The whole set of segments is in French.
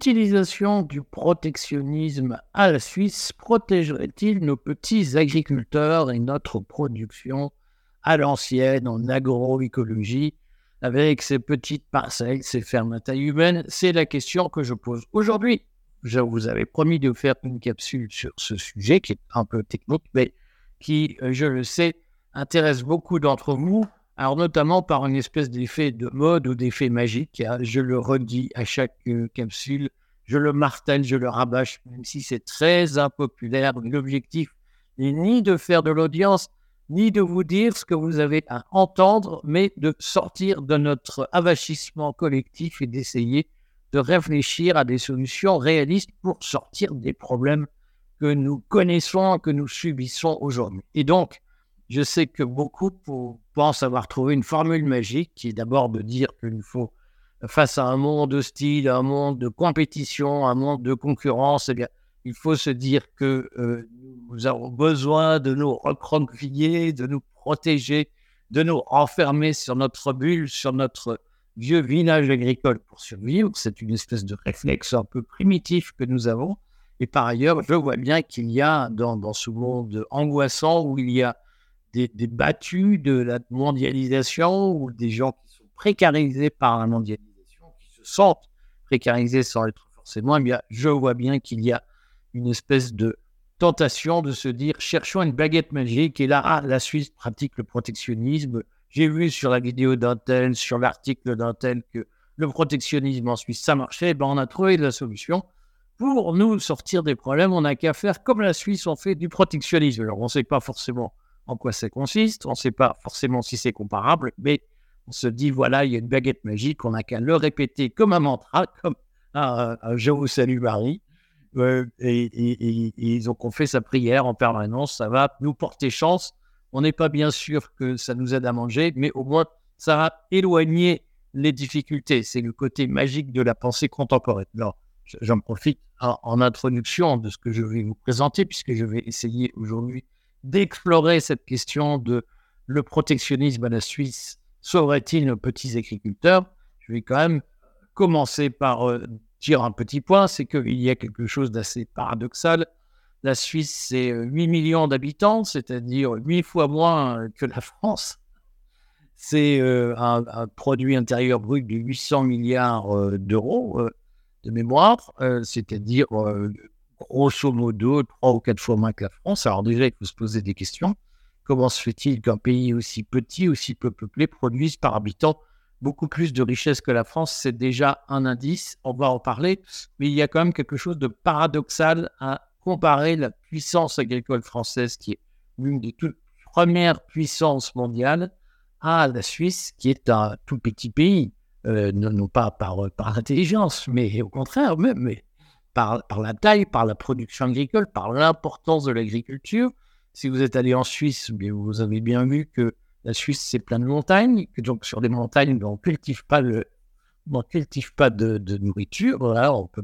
L'utilisation du protectionnisme à la Suisse protégerait-il nos petits agriculteurs et notre production à l'ancienne en agroécologie? Avec ces petites parcelles, ces fermes à taille humaine C'est la question que je pose aujourd'hui. Je vous avais promis de faire une capsule sur ce sujet qui est un peu technique, mais qui, euh, je le sais, intéresse beaucoup d'entre vous alors notamment par une espèce d'effet de mode ou d'effet magique. Hein. Je le redis à chaque euh, capsule, je le martèle, je le rabâche, même si c'est très impopulaire. L'objectif n'est ni de faire de l'audience, ni de vous dire ce que vous avez à entendre, mais de sortir de notre avachissement collectif et d'essayer de réfléchir à des solutions réalistes pour sortir des problèmes que nous connaissons, que nous subissons aujourd'hui. Et donc, je sais que beaucoup pensent avoir trouvé une formule magique qui est d'abord de dire qu'il faut, face à un monde hostile, un monde de compétition, un monde de concurrence, eh bien, il faut se dire que euh, nous avons besoin de nous recroqueviller, de nous protéger, de nous enfermer sur notre bulle, sur notre vieux village agricole pour survivre. C'est une espèce de réflexe un peu primitif que nous avons. Et par ailleurs, je vois bien qu'il y a dans, dans ce monde angoissant où il y a des, battus de la mondialisation ou des gens qui sont précarisés par la mondialisation, qui se sentent précarisés sans être forcément, eh bien, je vois bien qu'il y a une espèce de tentation de se dire cherchons une baguette magique et là, ah, la Suisse pratique le protectionnisme. J'ai vu sur la vidéo d'Intel, sur l'article d'Intel que le protectionnisme en Suisse, ça marchait. Ben, on a trouvé la solution. Pour nous sortir des problèmes, on n'a qu'à faire comme la Suisse, on fait du protectionnisme. Alors, on ne sait pas forcément en quoi ça consiste. On ne sait pas forcément si c'est comparable, mais on se dit voilà, il y a une baguette magique, on n'a qu'à le répéter comme un mantra, comme un, Je vous salue Marie. Euh, et, ils ont fait sa prière en permanence, ça va nous porter chance. On n'est pas bien sûr que ça nous aide à manger, mais au moins ça va éloigner les difficultés. C'est le côté magique de la pensée contemporaine. Alors, j'en profite en, introduction de ce que je vais vous présenter, puisque je vais essayer aujourd'hui d'explorer cette question de le protectionnisme à la Suisse sauverait-il nos petits agriculteurs? Je vais quand même commencer par euh, dire un petit point, c'est qu'il y a quelque chose d'assez paradoxal. La Suisse, c'est 8 euh, millions d'habitants, c'est-à-dire 8 fois moins que la France. C'est euh, un, produit intérieur brut de 800 milliards d'euros de mémoire, c'est-à-dire grosso modo trois ou quatre fois moins que la France. Alors déjà, il faut se poser des questions. Comment se fait-il qu'un pays aussi petit, aussi peu peuplé, produise par habitant beaucoup plus de richesses que la France? C'est déjà un indice, on va en parler, mais il y a quand même quelque chose de paradoxal à comparer la puissance agricole française, qui est l'une des toutes premières puissances mondiales, à la Suisse, qui est un tout petit pays, euh, non, pas par, par intelligence, mais au contraire, même, par, la taille, par la production agricole, par l'importance de l'agriculture. Si vous êtes allé en Suisse, bien, vous avez bien vu que la Suisse, c'est plein de montagnes, que donc sur des montagnes, on ne cultive pas, de, nourriture, on ne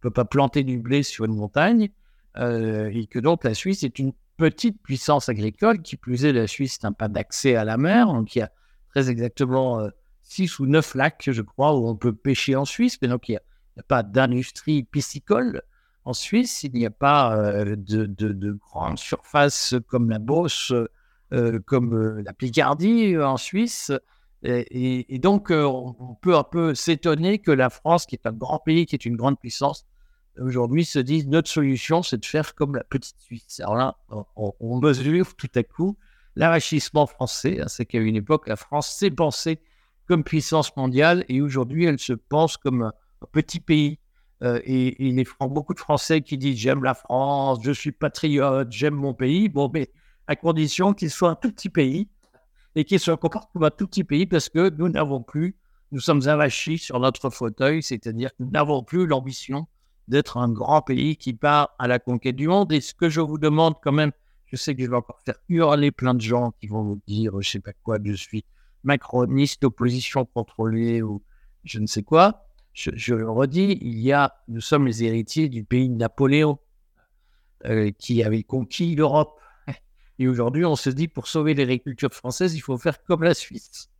peut pas planter du blé sur une montagne, euh, et que donc la Suisse est une petite puissance agricole, qui plus est, la Suisse n'a pas d'accès à la mer, donc il y a très exactement 6 euh, ou 9 lacs, je crois, où on peut pêcher en Suisse, mais donc il y a pas d'industrie piscicole en Suisse, il n'y a pas euh, de, de, grandes surfaces comme la Beauce, euh, comme euh, la Picardie en Suisse. Et, donc, on peut un peu s'étonner que la France, qui est un grand pays, qui est une grande puissance, aujourd'hui se dise notre solution, c'est de faire comme la petite Suisse. Alors là, on, mesure tout à coup l'arrachissement français. Hein, c'est qu'à une époque, la France s'est pensée comme puissance mondiale et aujourd'hui, elle se pense comme petit pays. Euh, et, y a beaucoup de Français qui disent j'aime la France, je suis patriote, j'aime mon pays. Bon, mais à condition qu'il soit un tout petit pays et qu'il se comporte comme un tout petit pays parce que nous n'avons plus, nous sommes avachis sur notre fauteuil, c'est-à-dire que nous n'avons plus l'ambition d'être un grand pays qui part à la conquête du monde. Et ce que je vous demande quand même, je sais que je vais encore faire hurler plein de gens qui vont vous dire, je sais pas quoi, je suis macroniste, opposition contrôlée ou je ne sais quoi je, le redis, il y a, nous sommes les héritiers du pays de Napoléon euh, qui avait conquis l'Europe. Et aujourd'hui, on se dit, pour sauver l'agriculture française, il faut faire comme la Suisse.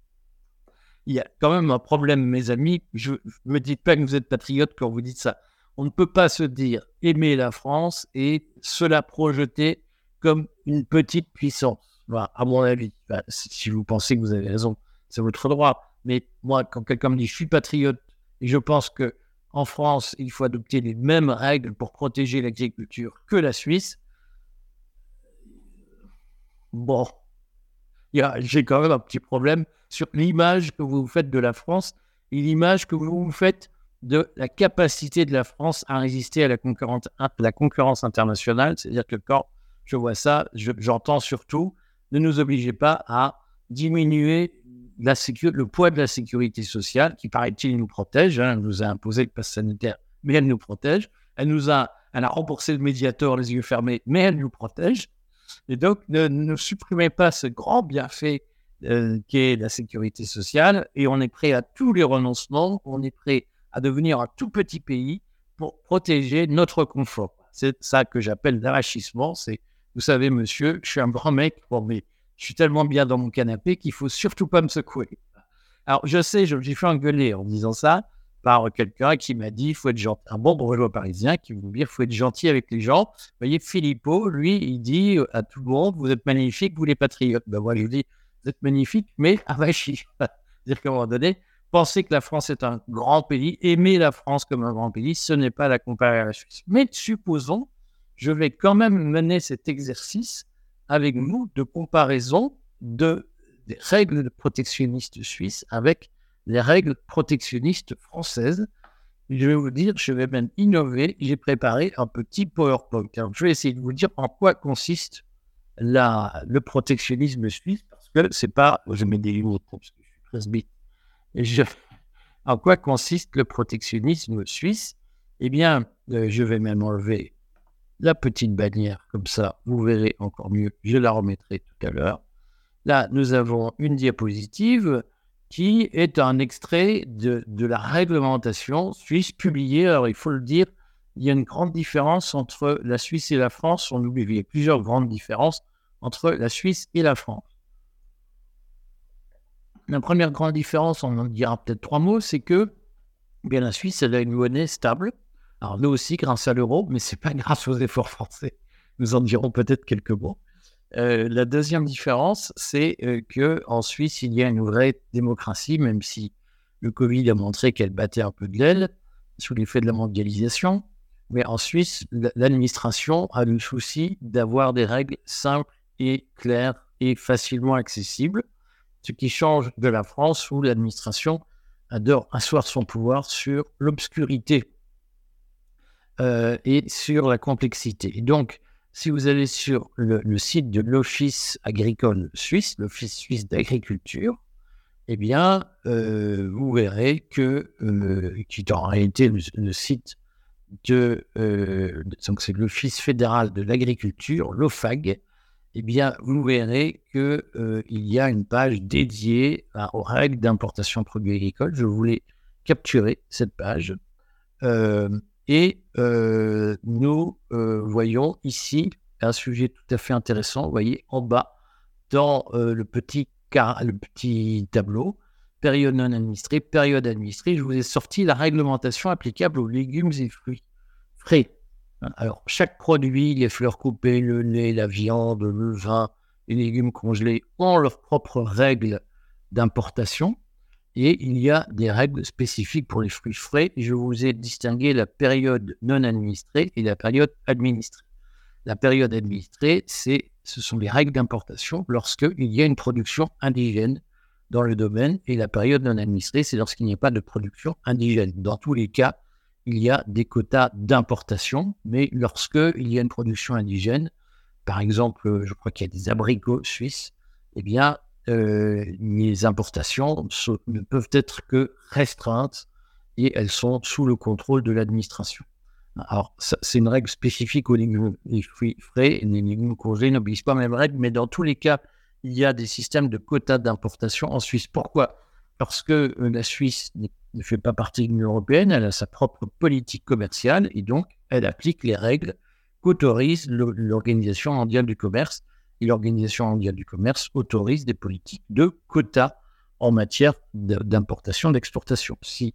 il y a quand même un problème, mes amis. Je ne me dites pas que vous êtes patriote quand vous dites ça. On ne peut pas se dire aimer la France et se la projeter comme une petite puissance. à mon avis, si vous pensez que vous avez raison, c'est votre droit. Mais moi, quand quelqu'un me dit je suis patriote et je pense que en France, il faut adopter les mêmes règles pour protéger l'agriculture que la Suisse, bon, j'ai quand même un petit problème sur l'image que vous faites de la France et l'image que vous faites de la capacité de la France à résister à la concurrence internationale. C'est-à-dire que quand je vois ça, j'entends surtout ne nous obligez pas à diminuer la le poids de la sécurité sociale qui, paraît-il, nous protège. Hein. elle nous a imposé le pass sanitaire, mais elle nous protège. Elle nous a, elle a remboursé le médiateur les yeux fermés, mais elle nous protège. Et donc, ne, supprimez pas ce grand bienfait euh, qu'est la sécurité sociale. Et on est prêt à tous les renoncements. On est prêt à devenir un tout petit pays pour protéger notre confort. C'est ça que j'appelle l'arrachissement. C'est, vous savez, monsieur, je suis un grand mec, mais je suis tellement bien dans mon canapé qu'il faut surtout pas me secouer. Alors, je sais, j'ai fait engueuler en disant ça par quelqu'un qui m'a dit il faut être gentil. Un bon bourgeois parisien qui dire il faut être gentil avec les gens. Vous voyez, Philippot, lui, il dit à tout le monde vous êtes magnifique, vous les patriotes. Ben moi, je dis vous êtes magnifique, mais avachi. C'est-à-dire qu'à un moment donné, penser que la France est un grand pays, aimer la France comme un grand pays, ce n'est pas la comparer à la Suisse. Mais supposons, je vais quand même mener cet exercice avec nous de comparaison de, des règles protectionnistes suisses avec les règles protectionnistes françaises. Je vais vous dire, je vais même innover. J'ai préparé un petit PowerPoint. je vais essayer de vous dire en quoi consiste la, le protectionnisme suisse, parce que c'est pas, je mets des mots parce que je suis presbyte. Je, en quoi consiste le protectionnisme suisse? Eh bien, euh, je vais même enlever la petite bannière, comme ça, vous verrez encore mieux. Je la remettrai tout à l'heure. Là, nous avons une diapositive qui est un extrait de, la réglementation suisse publiée. Alors, il faut le dire, il y a une grande différence entre la Suisse et la France. On oublie, il y a plusieurs grandes différences entre la Suisse et la France. La première grande différence, on en dira peut-être trois mots, c'est que bien, la Suisse, elle a une monnaie stable. Alors, nous aussi, grâce à l'euro, mais ce n'est pas grâce aux efforts français. Nous en dirons peut-être quelques mots. Euh, la deuxième différence, c'est euh, que qu'en Suisse, il y a une vraie démocratie, même si le Covid a montré qu'elle battait un peu de l'aile sous l'effet de la mondialisation. Mais en Suisse, l'administration a le souci d'avoir des règles simples et claires et facilement accessibles, ce qui change de la France où l'administration adore asseoir son pouvoir sur l'obscurité euh, et sur la complexité. Donc, si vous allez sur le, site de l'Office agricole suisse, l'Office suisse d'agriculture, eh bien, euh, vous verrez que, euh, qui est en réalité le, site de, donc c'est l'Office fédéral de l'agriculture, l'OFAG, eh bien, vous verrez qu'il il y a une page dédiée aux règles d'importation de produits agricoles. Je voulais capturer cette page. Et euh, nous euh, voyons ici un sujet tout à fait intéressant. Vous voyez en bas, dans euh, le, petit le petit tableau, période non administrée, période administrée, je vous ai sorti la réglementation applicable aux légumes et fruits frais. Alors, chaque produit, les fleurs coupées, le lait, la viande, le vin, les légumes congelés ont leurs propres règles d'importation. Il y a des règles spécifiques pour les fruits frais. Je vous ai distingué la période non administrée et la période administrée. La période administrée, ce sont les règles d'importation lorsqu'il y a une production indigène dans le domaine. Et la période non administrée, c'est lorsqu'il n'y a pas de production indigène. Dans tous les cas, il y a des quotas d'importation, mais lorsqu'il y a une production indigène, par exemple, je crois qu'il y a des abricots suisses, eh bien, euh, les importations ne peuvent être que restreintes et elles sont sous le contrôle de l'administration. Alors, c'est une règle spécifique aux légumes fruits frais et les légumes congelés n'obéissent pas à la même règle, mais dans tous les cas, il y a des systèmes de quotas d'importation en Suisse. Pourquoi? Parce que euh, la Suisse ne fait pas partie de l'Union européenne, elle a sa propre politique commerciale et donc elle applique les règles qu'autorise l'Organisation mondiale du commerce l'Organisation mondiale du commerce autorise des politiques de quotas en matière d'importation, d'exportation. Si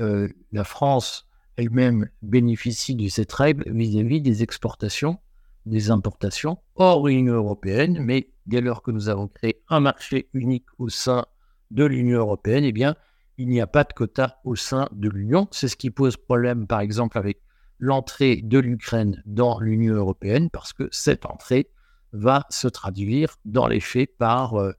euh, la France elle-même bénéficie de cette règle vis-à-vis des exportations, des importations hors l'Union européenne, mais dès lors que nous avons créé un marché unique au sein de l'Union européenne, eh bien, il n'y a pas de quota au sein de l'Union. C'est ce qui pose problème, par exemple, avec l'entrée de l'Ukraine dans l'Union européenne, parce que cette entrée va se traduire dans les faits par euh,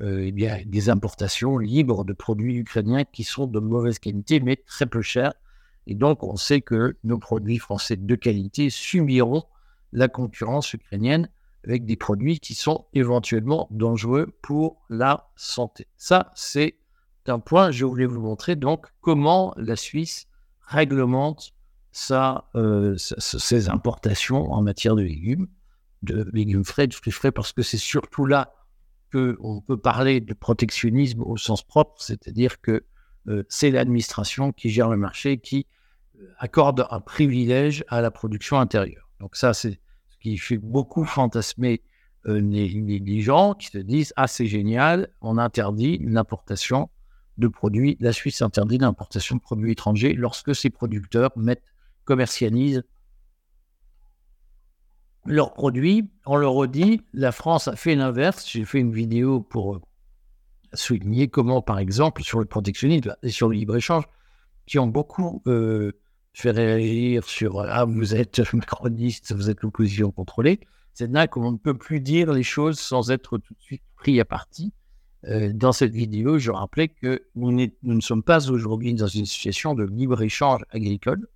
euh, eh des importations libres de produits ukrainiens qui sont de mauvaise qualité, mais très peu chers. Et donc, on sait que nos produits français de qualité subiront la concurrence ukrainienne avec des produits qui sont éventuellement dangereux pour la santé. Ça, c'est un point, je voulais vous montrer donc comment la Suisse réglemente euh, ses importations en matière de légumes, de légumes frais, de frais, parce que c'est surtout là qu'on peut parler de protectionnisme au sens propre, c'est-à-dire que euh, c'est l'administration qui gère le marché, qui euh, accorde un privilège à la production intérieure. Donc ça, c'est ce qui fait beaucoup fantasmer euh, les, gens qui se disent « Ah, c'est génial, on interdit l'importation de produits, la Suisse interdit l'importation de produits étrangers lorsque ses producteurs mettent, commercialisent leurs produits. On le redit, la France a fait l'inverse. J'ai fait une vidéo pour euh, souligner comment, par exemple, sur le protectionnisme et sur le libre-échange, qui ont beaucoup euh, fait réagir sur Ah, vous êtes macroniste, vous êtes l'opposition contrôlée. C'est là qu'on ne peut plus dire les choses sans être tout de suite pris à partie. Euh, dans cette vidéo, je rappelais que nous ne sommes pas aujourd'hui dans une situation de libre-échange agricole.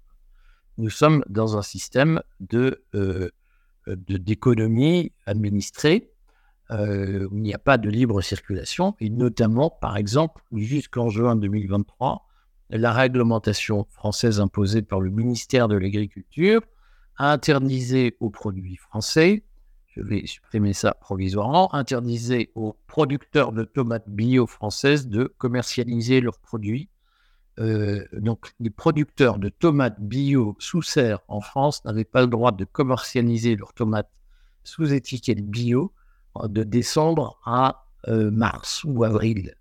Nous sommes dans un système de d'économie administrée, euh, où il n'y a pas de libre circulation, et notamment, par exemple, jusqu'en juin 2023, la réglementation française imposée par le ministère de l'Agriculture a interdisé aux produits français, je vais supprimer ça provisoirement, interdisé aux producteurs de tomates bio françaises de commercialiser leurs produits euh, donc les producteurs de tomates bio sous serre en France n'avaient pas le droit de commercialiser leurs tomates sous étiquette bio euh, de décembre à euh, mars ou avril.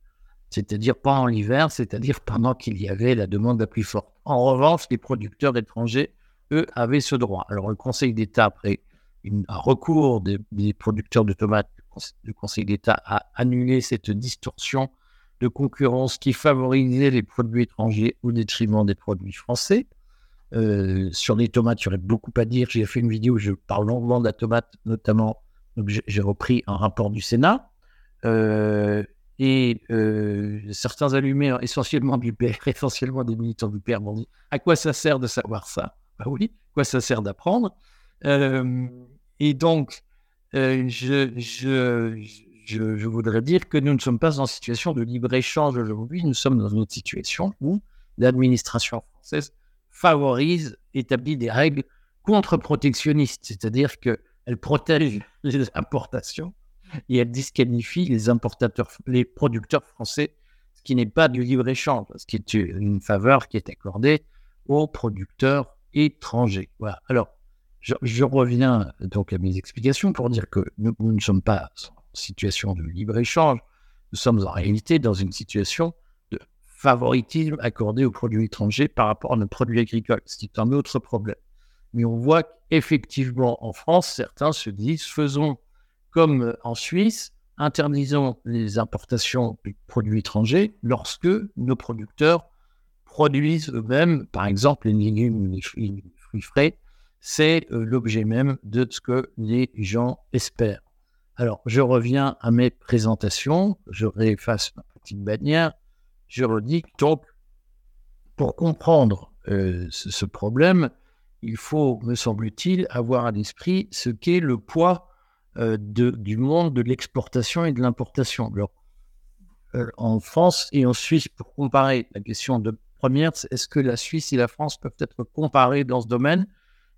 C'est-à-dire pas en hiver, c'est-à-dire pendant qu'il y avait la demande la plus forte. En revanche, les producteurs étrangers, eux, avaient ce droit. Alors le Conseil d'État, après un recours des, des, producteurs de tomates, le Conseil d'État a annulé cette distorsion de concurrence qui favorisait les produits étrangers au détriment des produits français. Euh, sur les tomates, aurait beaucoup à dire. J'ai fait une vidéo où je parle longuement de la tomate, notamment. J'ai repris un rapport du Sénat. Euh, et euh, certains allumés, essentiellement du PR, essentiellement des militants du PR, m'ont dit à quoi ça sert de savoir ça? Bah oui, à quoi ça sert d'apprendre Et donc, je, je, voudrais dire que nous ne sommes pas en situation de libre-échange aujourd'hui, nous sommes dans une situation où l'administration française favorise, établit des règles contre-protectionnistes, c'est-à-dire qu'elle protège les importations et elle disqualifie les importateurs, les producteurs français, ce qui n'est pas du libre-échange, ce qui est une faveur qui est accordée aux producteurs étrangers. Voilà. Alors, je, reviens donc à mes explications pour dire que nous ne sommes pas situation de libre-échange. Nous sommes en réalité dans une situation de favoritisme accordé aux produits étrangers par rapport à nos produits agricoles, ce qui est un autre problème. Mais on voit qu'effectivement, en France, certains se disent faisons comme en Suisse, interdisons les importations de produits étrangers lorsque nos producteurs produisent eux-mêmes, par exemple, les légumes les fruits frais. C'est euh, l'objet même de ce que les gens espèrent. Alors, je reviens à mes présentations, je réefface ma petite bannière, je redis donc, pour comprendre euh, ce, problème, il faut, me semble-t-il, avoir à l'esprit ce qu'est le poids euh, du monde de l'exportation et de l'importation. Alors, euh, en France et en Suisse, pour comparer la question de première, est-ce que la Suisse et la France peuvent être comparées dans ce domaine?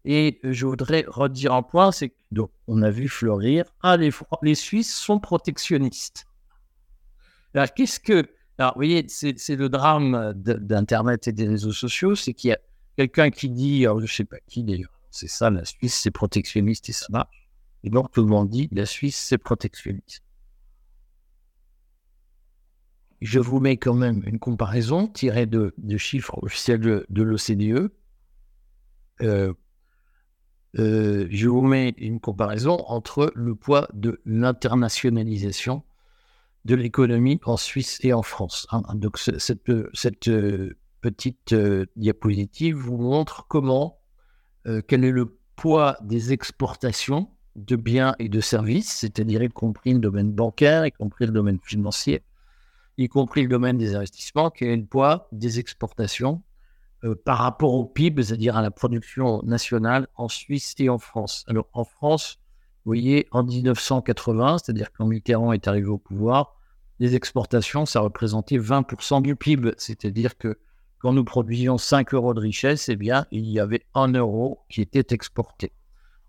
Et je voudrais redire un point, c'est qu'on a vu fleurir, ah, les, les Suisses sont protectionnistes. Alors, qu'est-ce que... Alors, vous voyez, c'est le drame d'Internet et des réseaux sociaux, c'est qu'il y a quelqu'un qui dit, je ne sais pas qui d'ailleurs, c'est ça, la Suisse, c'est protectionniste et ça marche. Et donc, tout le monde dit, la Suisse, c'est protectionniste. je vous mets quand même une comparaison tirée de, chiffres officiels de, l'OCDE. Euh, euh, je vous mets une comparaison entre le poids de l'internationalisation de l'économie en Suisse et en France. Hein. Donc cette, petite diapositive vous montre comment, quel est le poids des exportations de biens et de services, c'est-à-dire y compris le domaine bancaire, y compris le domaine financier, y compris le domaine des investissements, qui est le poids des exportations euh, par rapport au PIB, c'est-à-dire à la production nationale en Suisse et en France. Alors en France, vous voyez, en 1980, c'est-à-dire quand Mitterrand est arrivé au pouvoir, les exportations, ça représentait 20% du PIB, c'est-à-dire que quand nous produisions 5 euros de richesse, eh bien, il y avait 1 euro qui était exporté.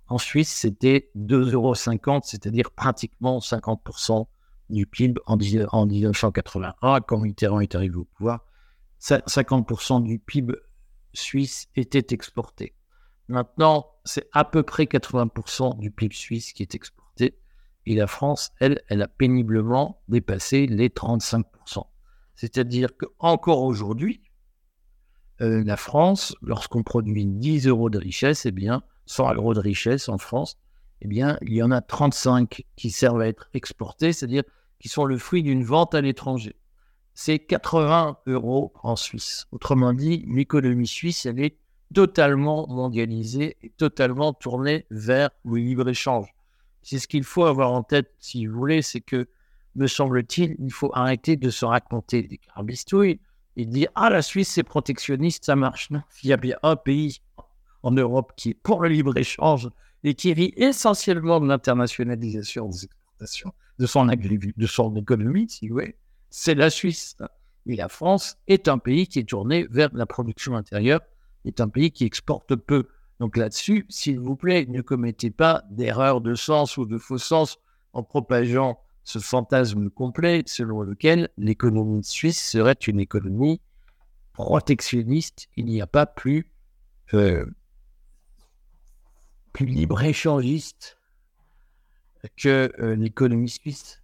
En Suisse, c'était 2,50 euros, c'est-à-dire pratiquement 50% du PIB en, 1981, quand Mitterrand est arrivé au pouvoir. 50% du PIB suisse était exporté. Maintenant, c'est à peu près 80% du PIB suisse qui est exporté. Et la France, elle, elle a péniblement dépassé les 35%. C'est-à-dire qu'encore aujourd'hui, euh, la France, lorsqu'on produit 10 euros de richesse, eh bien, 100 euros de richesse en France, eh bien, il y en a 35 qui servent à être exportés, c'est-à-dire qui sont le fruit d'une vente à l'étranger. C'est 80 euros en Suisse. Autrement dit, l'économie suisse, elle est totalement mondialisée et totalement tournée vers le libre-échange. C'est ce qu'il faut avoir en tête, si vous voulez, c'est que, me semble-t-il, il faut arrêter de se raconter des carabistouilles et dire Ah, la Suisse, c'est protectionniste, ça marche. Non, il y a bien un pays en Europe qui est pour le libre-échange et qui vit essentiellement de l'internationalisation des exportations de son, de son économie, si vous voulez, c'est la Suisse. Et la France est un pays qui est tourné vers la production intérieure, est un pays qui exporte peu. Donc là-dessus, s'il vous plaît, ne commettez pas d'erreur de sens ou de faux sens en propageant ce fantasme complet selon lequel l'économie suisse serait une économie protectionniste. Il n'y a pas plus euh, libre-échangiste que euh, l'économie suisse.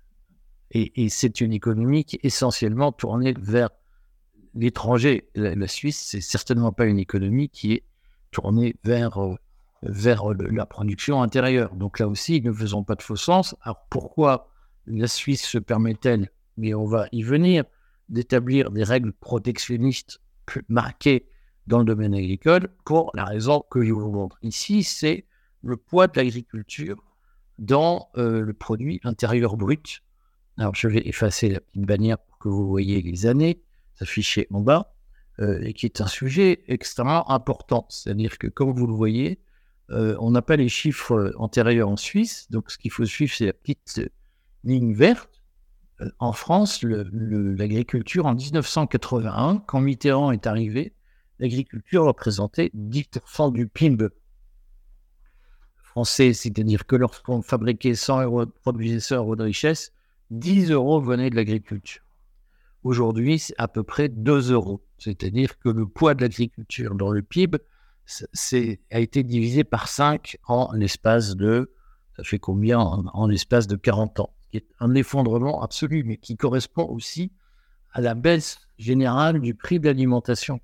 Et, c'est une économie qui est essentiellement tournée vers l'étranger. La, Suisse, c'est certainement pas une économie qui est tournée vers, euh, vers la production intérieure. Donc là aussi, ne faisons pas de faux sens. Alors pourquoi la Suisse se permet-elle, mais on va y venir, d'établir des règles protectionnistes marquées dans le domaine agricole pour la raison que je vous montre ici, c'est le poids de l'agriculture dans euh, le produit intérieur brut. Alors, je vais effacer la petite bannière pour que vous voyez les années s'afficher en bas, euh, et qui est un sujet extrêmement important. C'est-à-dire que, comme vous le voyez, euh, on n'a pas les chiffres antérieurs en Suisse, donc ce qu'il faut suivre, c'est la petite ligne verte. En France, l'agriculture, en 1981, quand Mitterrand est arrivé, l'agriculture représentait 10% du PIB c'est-à-dire que lorsqu'on fabriquait 100 euros, produisait 100 euros de richesse, 10 euros venaient de l'agriculture. Aujourd'hui, c'est à peu près 2 euros. C'est-à-dire que le poids de l'agriculture dans le PIB a été divisé par 5 en l'espace de, ça l'espace de 40 ans, qui est un effondrement absolu, mais qui correspond aussi à la baisse générale du prix de l'alimentation.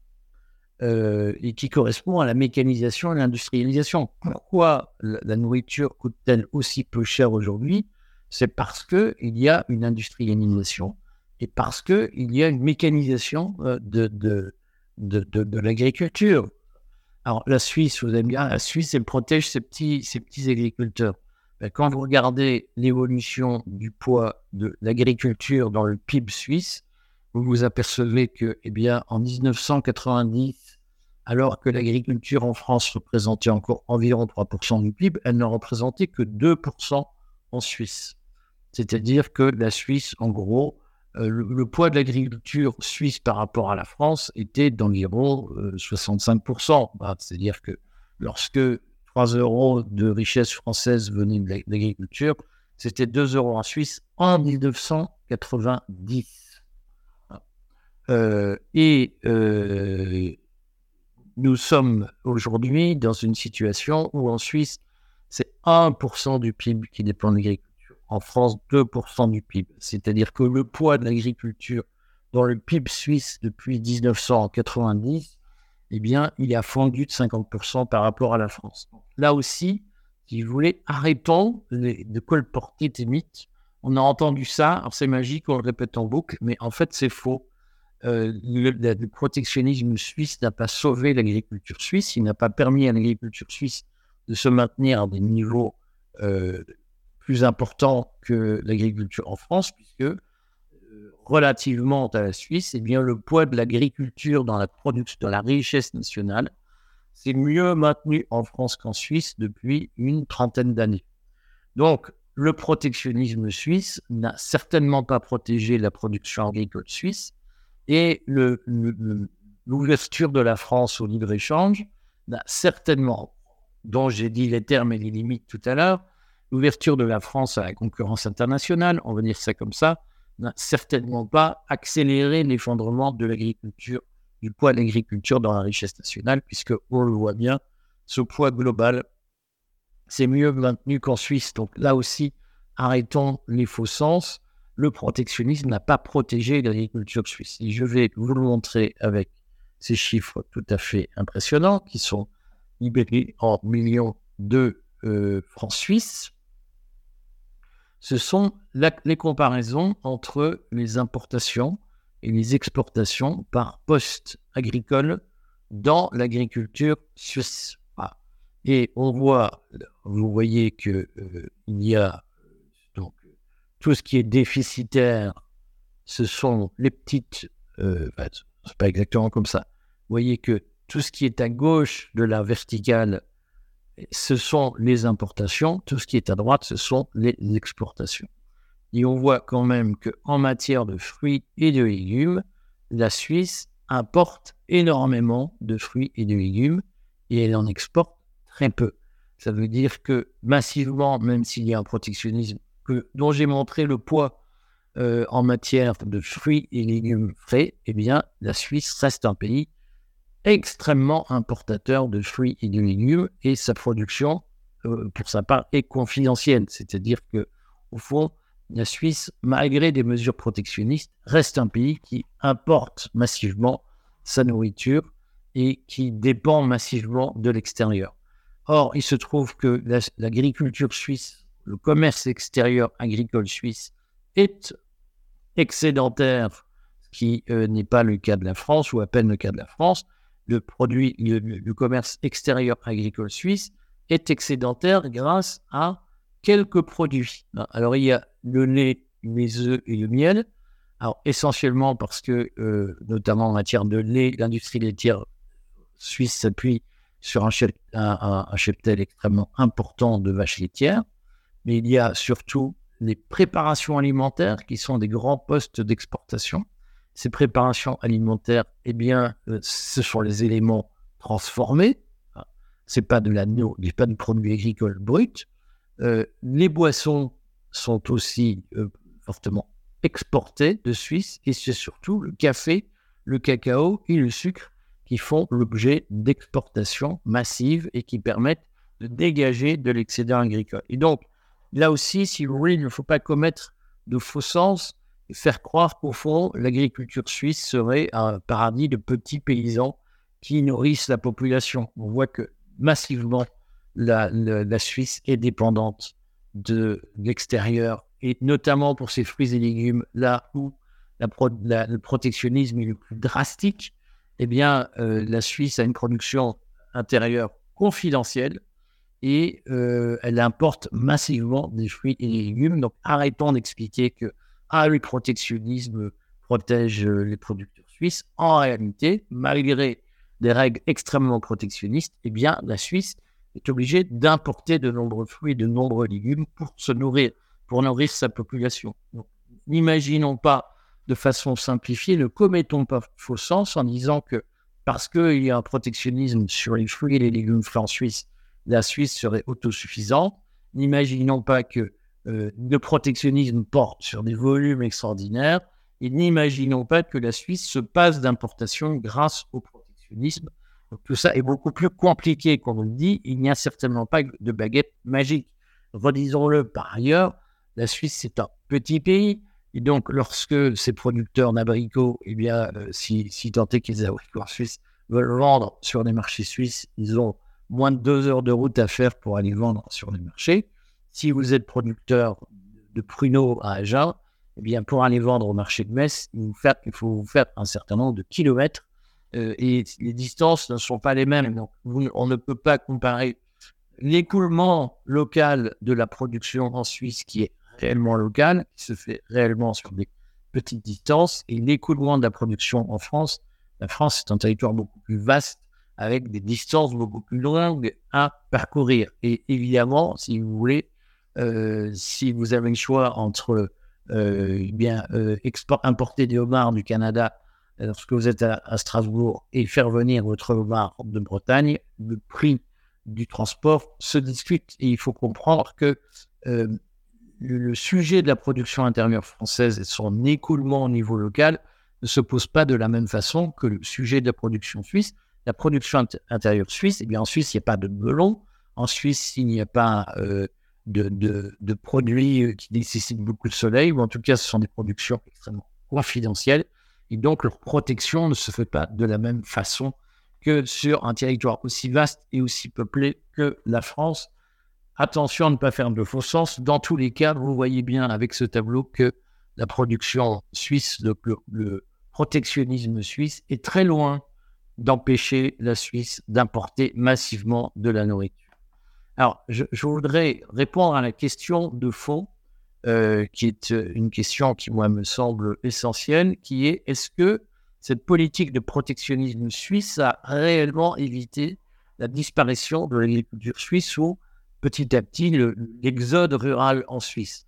Euh, et qui correspond à la mécanisation et l'industrialisation. Pourquoi la nourriture coûte-t-elle aussi peu cher aujourd'hui? C'est parce qu'il y a une industrialisation et parce qu'il y a une mécanisation euh, de, de, de, l'agriculture. Alors la Suisse, vous aimez bien, la Suisse, elle protège ses petits, ses petits agriculteurs. Ben, quand vous regardez l'évolution du poids de l'agriculture dans le PIB suisse, vous vous apercevez que, eh bien, en 1990, alors que l'agriculture en France représentait encore environ 3% du PIB, elle n'en représentait que 2% en Suisse. C'est-à-dire que la Suisse, en gros, euh, le, poids de l'agriculture suisse par rapport à la France était d'environ 65%. Euh, bah, c'est-à-dire que lorsque 3 euros de richesse française venaient de l'agriculture, c'était 2 euros en Suisse en 1990. Euh, et nous sommes aujourd'hui dans une situation où en Suisse, c'est 1% du PIB qui dépend de l'agriculture. En France, 2% du PIB. C'est-à-dire que le poids de l'agriculture dans le PIB suisse depuis 1990, eh bien, il a fondu de 50% par rapport à la France. Là aussi, si vous voulez, arrêtons de colporter des mythes. On a entendu ça, c'est magique, on le répète en boucle, mais en fait, c'est faux. Euh, le, protectionnisme suisse n'a pas sauvé l'agriculture suisse, il n'a pas permis à l'agriculture suisse de se maintenir à des niveaux euh, plus importants que l'agriculture en France, puisque euh, relativement à la Suisse, eh bien, le poids de l'agriculture dans la production, dans la richesse nationale, c'est mieux maintenu en France qu'en Suisse depuis une trentaine d'années. Donc, le protectionnisme suisse n'a certainement pas protégé la production agricole suisse, et l'ouverture de la France au libre-échange n'a certainement, dont j'ai dit les termes et les limites tout à l'heure, l'ouverture de la France à la concurrence internationale, on va dire ça comme ça, n'a certainement pas accéléré l'effondrement de l'agriculture, du poids de l'agriculture dans la richesse nationale, puisque on le voit bien, ce poids global, c'est mieux maintenu qu'en Suisse. Donc là aussi, arrêtons les faux sens le protectionnisme n'a pas protégé l'agriculture suisse. Et je vais vous le montrer avec ces chiffres tout à fait impressionnants qui sont libérés en millions de euh, francs suisses. Ce sont les comparaisons entre les importations et les exportations par poste agricole dans l'agriculture suisse. Et on voit, vous voyez qu'il euh, y a tout ce qui est déficitaire, ce sont les petites. Euh, c'est pas exactement comme ça. Vous voyez que tout ce qui est à gauche de la verticale, ce sont les importations. Tout ce qui est à droite, ce sont les exportations. Et on voit quand même qu'en matière de fruits et de légumes, la Suisse importe énormément de fruits et de légumes et elle en exporte très peu. Ça veut dire que massivement, même s'il y a un protectionnisme que, dont j'ai montré le poids euh, en matière de fruits et légumes frais, eh bien, la Suisse reste un pays extrêmement importateur de fruits et de légumes et sa production, euh, pour sa part, est confidentielle. C'est-à-dire que, au fond, la Suisse, malgré des mesures protectionnistes, reste un pays qui importe massivement sa nourriture et qui dépend massivement de l'extérieur. Or, il se trouve que l'agriculture suisse le commerce extérieur agricole suisse est excédentaire, ce qui euh, n'est pas le cas de la France ou à peine le cas de la France. Le produit, le, commerce extérieur agricole suisse est excédentaire grâce à quelques produits. Alors il y a le lait, les œufs et le miel. Alors essentiellement parce que, euh, notamment en matière de lait, l'industrie laitière suisse s'appuie sur un, un cheptel extrêmement important de vaches laitières mais il y a surtout les préparations alimentaires qui sont des grands postes d'exportation. Ces préparations alimentaires, eh bien, euh, ce sont les éléments transformés. Ah, c'est pas de l'agneau, n'est pas de produits agricoles bruts. Euh, les boissons sont aussi euh, fortement exportées de Suisse et c'est surtout le café, le cacao et le sucre qui font l'objet d'exportations massives et qui permettent de dégager de l'excédent agricole. Et donc, Là aussi, si vous voulez, il ne faut pas commettre de faux sens faire croire qu'au fond, l'agriculture suisse serait un paradis de petits paysans qui nourrissent la population. On voit que massivement, la, Suisse est dépendante de l'extérieur, et notamment pour ses fruits et légumes, là où le protectionnisme est le plus drastique, eh bien, euh, la Suisse a une production intérieure confidentielle, et euh, elle importe massivement des fruits et légumes. Donc arrêtons d'expliquer que ah, le protectionnisme protège les producteurs suisses. En réalité, malgré des règles extrêmement protectionnistes, eh bien, la Suisse est obligée d'importer de nombreux fruits et de nombreux légumes pour se nourrir, pour nourrir sa population. N'imaginons pas de façon simplifiée, ne commettons pas faux sens en disant que parce qu'il y a un protectionnisme sur les fruits et les légumes frais en Suisse, la Suisse serait autosuffisante. N'imaginons pas que le protectionnisme porte sur des volumes extraordinaires et n'imaginons pas que la Suisse se passe d'importation grâce au protectionnisme. tout ça est beaucoup plus compliqué qu'on le dit. Il n'y a certainement pas de baguette magique. Redisons-le par ailleurs, la Suisse, c'est un petit pays Et donc, lorsque ces producteurs d'abricots, eh bien, euh, si, si tant est que les abricots suisses veulent vendre sur les marchés suisses, ils ont moins de deux heures de route à faire pour aller vendre sur les marchés. Si vous êtes producteur de pruneaux à Agen, eh bien, pour aller vendre au marché de Metz, il, faut vous faire un certain nombre de kilomètres euh, et les distances ne sont pas les mêmes. Donc, on ne peut pas comparer l'écoulement local de la production en Suisse qui est réellement local, qui se fait réellement sur des petites distances, et l'écoulement de la production en France. La France est un territoire beaucoup plus vaste avec des distances beaucoup plus longues à parcourir. Et évidemment, si vous voulez, si vous avez le choix entre euh, eh bien euh, importer des homards du Canada lorsque vous êtes à, Strasbourg et faire venir votre homard de Bretagne, le prix du transport se discute. Et il faut comprendre que le, sujet de la production intérieure française et son écoulement au niveau local ne se pose pas de la même façon que le sujet de la production suisse. La production intérieure suisse, eh bien en Suisse, il n'y a pas de melon. En Suisse, il n'y a pas euh, de, produits euh, qui nécessitent beaucoup de soleil, ou en tout cas, ce sont des productions extrêmement confidentielles. Et donc, leur protection ne se fait pas de la même façon que sur un territoire aussi vaste et aussi peuplé que la France. Attention à ne pas faire de faux sens. Dans tous les cas, vous voyez bien avec ce tableau que la production suisse, le, protectionnisme suisse est très loin d'empêcher la Suisse d'importer massivement de la nourriture. Alors, je, voudrais répondre à la question de fond, euh, qui est une question qui, moi, me semble essentielle, qui est est-ce que cette politique de protectionnisme suisse a réellement évité la disparition de l'agriculture suisse ou petit à petit l'exode rural en Suisse?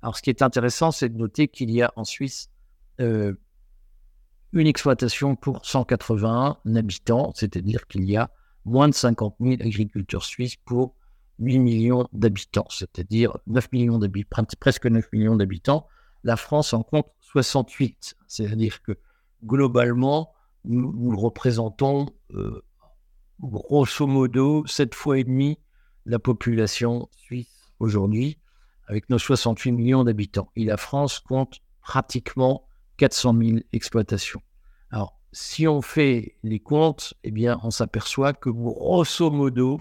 Alors, ce qui est intéressant, c'est de noter qu'il y a en Suisse euh, une exploitation pour 181 habitants, c'est-à-dire qu'il y a moins de 50 000 agriculteurs suisses pour 8 millions d'habitants, c'est-à-dire 9 millions d'habitants, presque 9 millions d'habitants. La France en compte 68, c'est-à-dire que globalement, nous, représentons euh, grosso modo 7 fois et demi la population suisse aujourd'hui, avec nos 68 millions d'habitants. Et la France compte pratiquement 400 000 exploitations. Alors, si on fait les comptes, eh bien, on s'aperçoit que grosso modo,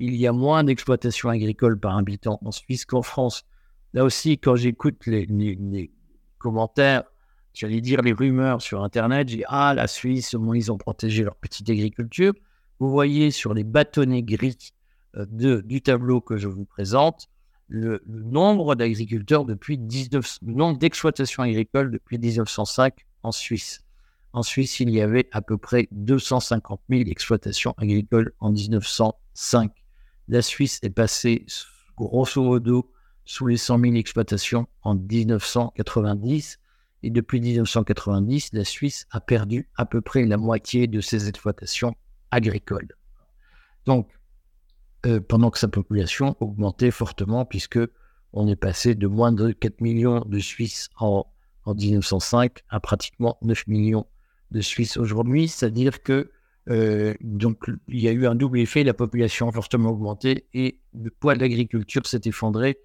il y a moins d'exploitations agricoles par habitant en Suisse qu'en France. Là aussi, quand j'écoute les, commentaires, j'allais dire les rumeurs sur Internet, j'ai Ah, la Suisse, au moins ils ont protégé leur petite agriculture. Vous voyez sur les bâtonnets gris euh, du tableau que je vous présente, le, nombre d'agriculteurs depuis 19, le nombre d'exploitations agricoles depuis 1905 en Suisse. En Suisse, il y avait à peu près 250 000 exploitations agricoles en 1905. La Suisse est passée grosso modo sous les 100 000 exploitations en 1990. Et depuis 1990, la Suisse a perdu à peu près la moitié de ses exploitations agricoles. Donc, euh, pendant que sa population augmentait fortement, puisque on est passé de moins de 4 millions de Suisses en, en 1905 à pratiquement 9 millions de Suisses aujourd'hui. C'est-à-dire que euh, donc il y a eu un double effet, la population a fortement augmenté et le poids de l'agriculture s'est effondré.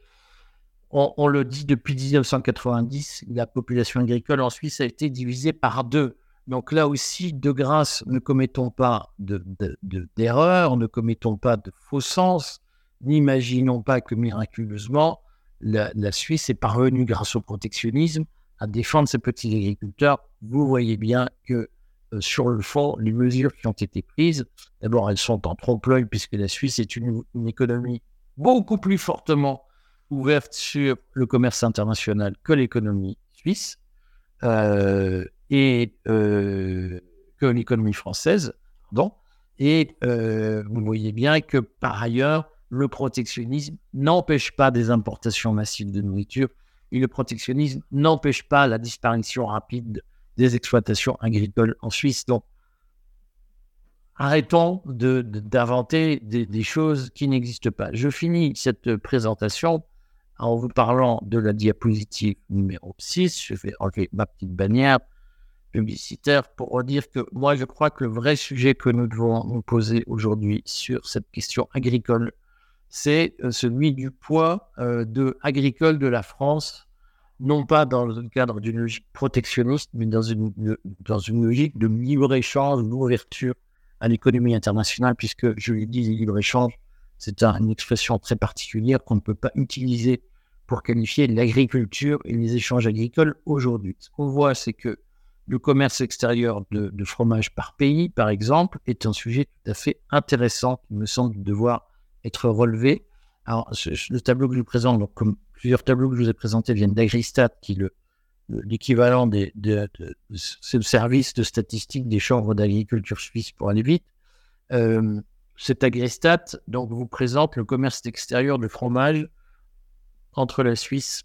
On, le dit depuis 1990, la population agricole en Suisse a été divisée par deux. Donc là aussi, de grâce, ne commettons pas d'erreurs, de, ne commettons pas de faux sens, n'imaginons pas que miraculeusement, la, Suisse est parvenue, grâce au protectionnisme, à défendre ses petits agriculteurs. Vous voyez bien que sur le fond, les mesures qui ont été prises, d'abord, elles sont en trompe-l'œil puisque la Suisse est une, économie beaucoup plus fortement ouverte sur le commerce international que l'économie suisse. Euh, et euh, que l'économie française. Pardon. Et euh, vous voyez bien que par ailleurs, le protectionnisme n'empêche pas des importations massives de nourriture et le protectionnisme n'empêche pas la disparition rapide des exploitations agricoles en Suisse. Donc, arrêtons d'inventer de, des, choses qui n'existent pas. Je finis cette présentation en vous parlant de la diapositive numéro 6. Je vais enlever ma petite bannière publicitaire pour dire que moi, je crois que le vrai sujet que nous devons nous poser aujourd'hui sur cette question agricole, c'est euh, celui du poids euh, de, agricole de la France non pas dans le cadre d'une logique protectionniste, mais dans une, dans une logique de libre-échange, d'ouverture à l'économie internationale, puisque, je l'ai dit, libre-échange, c'est une expression très particulière qu'on ne peut pas utiliser pour qualifier l'agriculture et les échanges agricoles aujourd'hui. Ce qu'on voit, c'est que le commerce extérieur de, de, fromage par pays, par exemple, est un sujet tout à fait intéressant qui me semble devoir être relevé. Alors, le tableau que je vous présente, donc, comme plusieurs tableaux que je vous ai présentés viennent d'Agristat, qui est l'équivalent de, c'est le service de statistique des chambres d'agriculture suisse pour aller vite. Euh, cet Agristat donc, vous présente le commerce extérieur de fromage entre la Suisse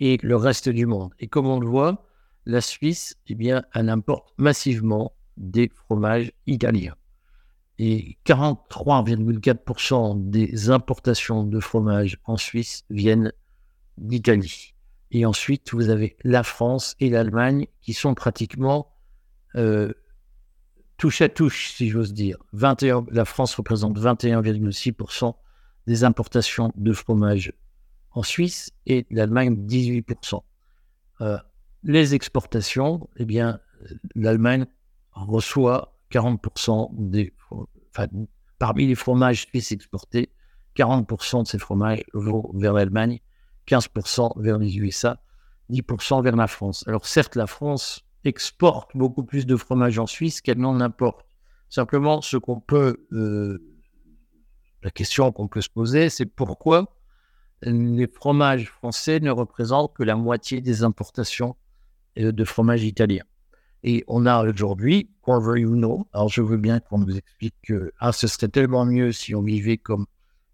et le reste du monde. Et comme on le voit, la Suisse, eh bien, elle importe massivement des fromages italiens. Et 43,4% des importations de fromage en Suisse viennent d'Italie. Et ensuite, vous avez la France et l'Allemagne qui sont pratiquement euh, touche à touche, si j'ose dire. 21, la France représente 21,6% des importations de fromage en Suisse et l'Allemagne 18%. Euh, les exportations, eh bien, l'Allemagne reçoit 40% des, enfin, parmi les fromages suisses exportés, 40% de ces fromages vont vers l'Allemagne, 15% vers les USA, 10% vers la France. Alors certes, la France exporte beaucoup plus de fromage en Suisse qu'elle n'en importe. Simplement, ce qu'on peut, euh, la question qu'on peut se poser, c'est pourquoi les fromages français ne représentent que la moitié des importations euh, de fromage italien. Et on a aujourd'hui, pour you know, alors je veux bien qu'on nous explique que ah, ce serait tellement mieux si on vivait comme,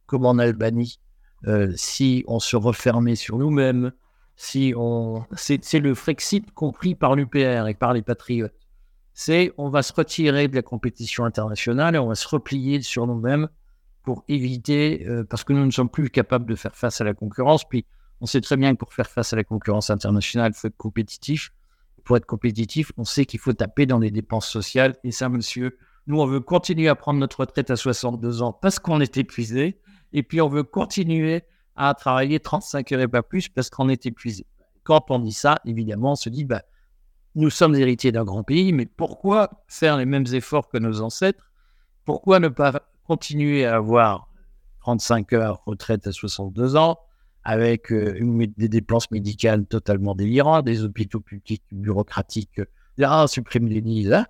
comme en Albanie, euh, si on se refermait sur nous-mêmes, si on. C'est le Frexit compris par l'UPR et par les patriotes. C'est on va se retirer de la compétition internationale et on va se replier sur nous-mêmes pour éviter, euh, parce que nous ne sommes plus capables de faire face à la concurrence. Puis on sait très bien que pour faire face à la concurrence internationale, il faut être compétitif. Pour être compétitif, on sait qu'il faut taper dans les dépenses sociales. Et ça, monsieur, nous, on veut continuer à prendre notre retraite à 62 ans parce qu'on est épuisé. Et puis, on veut continuer à travailler 35 heures et pas plus parce qu'on est épuisé. Quand on dit ça, évidemment, on se dit, bah, nous sommes héritiers d'un grand pays, mais pourquoi faire les mêmes efforts que nos ancêtres? Pourquoi ne pas continuer à avoir 35 heures retraite à 62 ans? Avec euh, des dépenses médicales totalement délirantes, des hôpitaux publics bureaucratiques, là, supprimer les nids, là.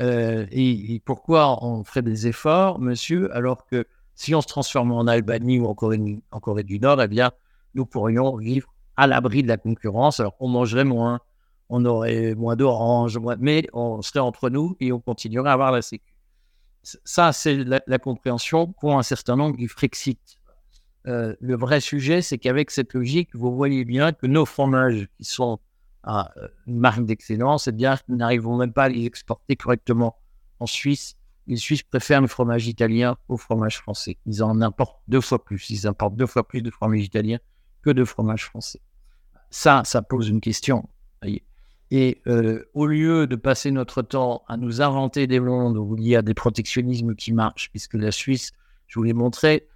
Euh, et, pourquoi on ferait des efforts, monsieur, alors que si on se transformait en Albanie ou en Corée, du Nord, eh bien, nous pourrions vivre à l'abri de la concurrence. Alors, on mangerait moins, on aurait moins d'oranges, mais on serait entre nous et on continuerait à avoir la sécu. Ça, c'est la, compréhension pour un certain nombre du Frexit. Euh, le vrai sujet, c'est qu'avec cette logique, vous voyez bien que nos fromages, qui sont à une marque d'excellence, eh bien, nous n'arrivons même pas à les exporter correctement en Suisse les Suisses préfèrent le fromage italien au fromage français. Ils en importent deux fois plus. Ils importent deux fois plus de fromage italien que de fromage français. Ça, ça pose une question. Et euh, au lieu de passer notre temps à nous inventer des mondes où il y a des protectionnismes qui marchent, puisque la Suisse, je vous l'ai montré,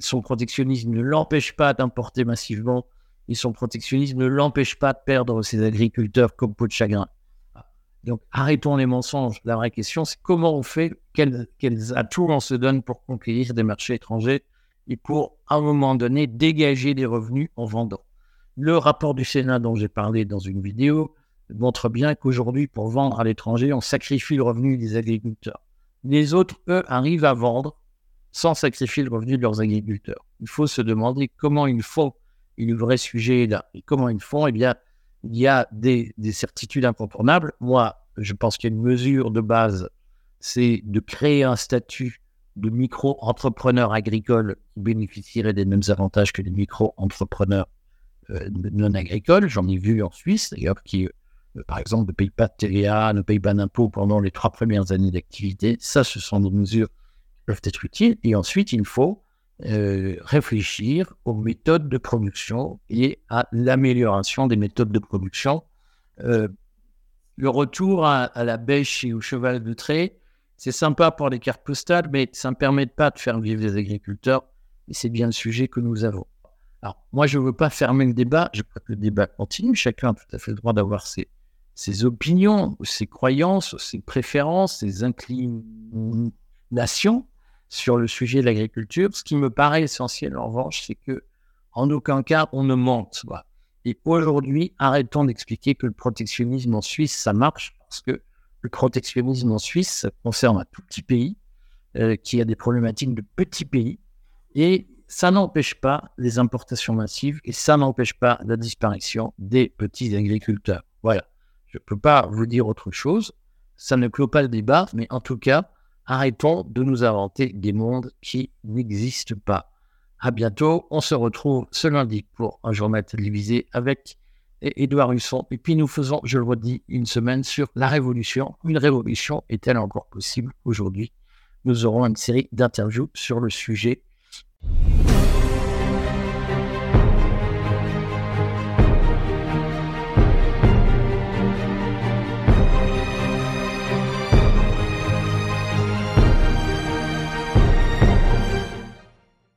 son protectionnisme ne l'empêche pas d'importer massivement et son protectionnisme ne l'empêche pas de perdre ses agriculteurs comme peau de chagrin. Donc, arrêtons les mensonges. La vraie question, c'est comment on fait, quels, atouts on se donne pour conquérir des marchés étrangers et pour, à un moment donné, dégager des revenus en vendant. Le rapport du Sénat dont j'ai parlé dans une vidéo montre bien qu'aujourd'hui, pour vendre à l'étranger, on sacrifie le revenu des agriculteurs. Les autres, eux, arrivent à vendre sans sacrifier le revenu de leurs agriculteurs. Il faut se demander comment ils font. Et le vrai sujet est là. Et comment ils font? Eh bien, il y a des, certitudes incontournables. Moi, je pense qu'il y a une mesure de base, c'est de créer un statut de micro-entrepreneur agricole qui bénéficierait des mêmes avantages que les micro-entrepreneurs euh, non agricoles. J'en ai vu en Suisse, d'ailleurs, qui, euh, par exemple, ne payent pas de TVA, ne payent pas d'impôts pendant les trois premières années d'activité. Ça, ce sont des mesures peuvent être utiles. Et ensuite, il faut euh, réfléchir aux méthodes de production et à l'amélioration des méthodes de production. Euh, le retour à, la bêche et au cheval de trait, c'est sympa pour les cartes postales, mais ça ne permet pas de faire vivre les agriculteurs, et c'est bien le sujet que nous avons. Alors, moi, je ne veux pas fermer le débat. Je crois que le débat continue. Chacun a tout à fait le droit d'avoir ses, ses opinions, ses croyances, ses préférences, ses inclinations sur le sujet de l'agriculture. Ce qui me paraît essentiel, en revanche, c'est que en aucun cas on ne mente. Et aujourd'hui, arrêtons d'expliquer que le protectionnisme en Suisse, ça marche, parce que le protectionnisme en Suisse, ça concerne un tout petit pays euh, qui a des problématiques de petits pays. Et ça n'empêche pas les importations massives et ça n'empêche pas la disparition des petits agriculteurs. Voilà. Je ne peux pas vous dire autre chose. Ça ne clôt pas le débat, mais en tout cas, arrêtons de nous inventer des mondes qui n'existent pas. À bientôt. On se retrouve ce lundi pour un journal télévisé avec Édouard Husson. Et puis nous faisons, je le redis, une semaine sur la révolution. Une révolution est-elle encore possible aujourd'hui? Nous aurons une série d'interviews sur le sujet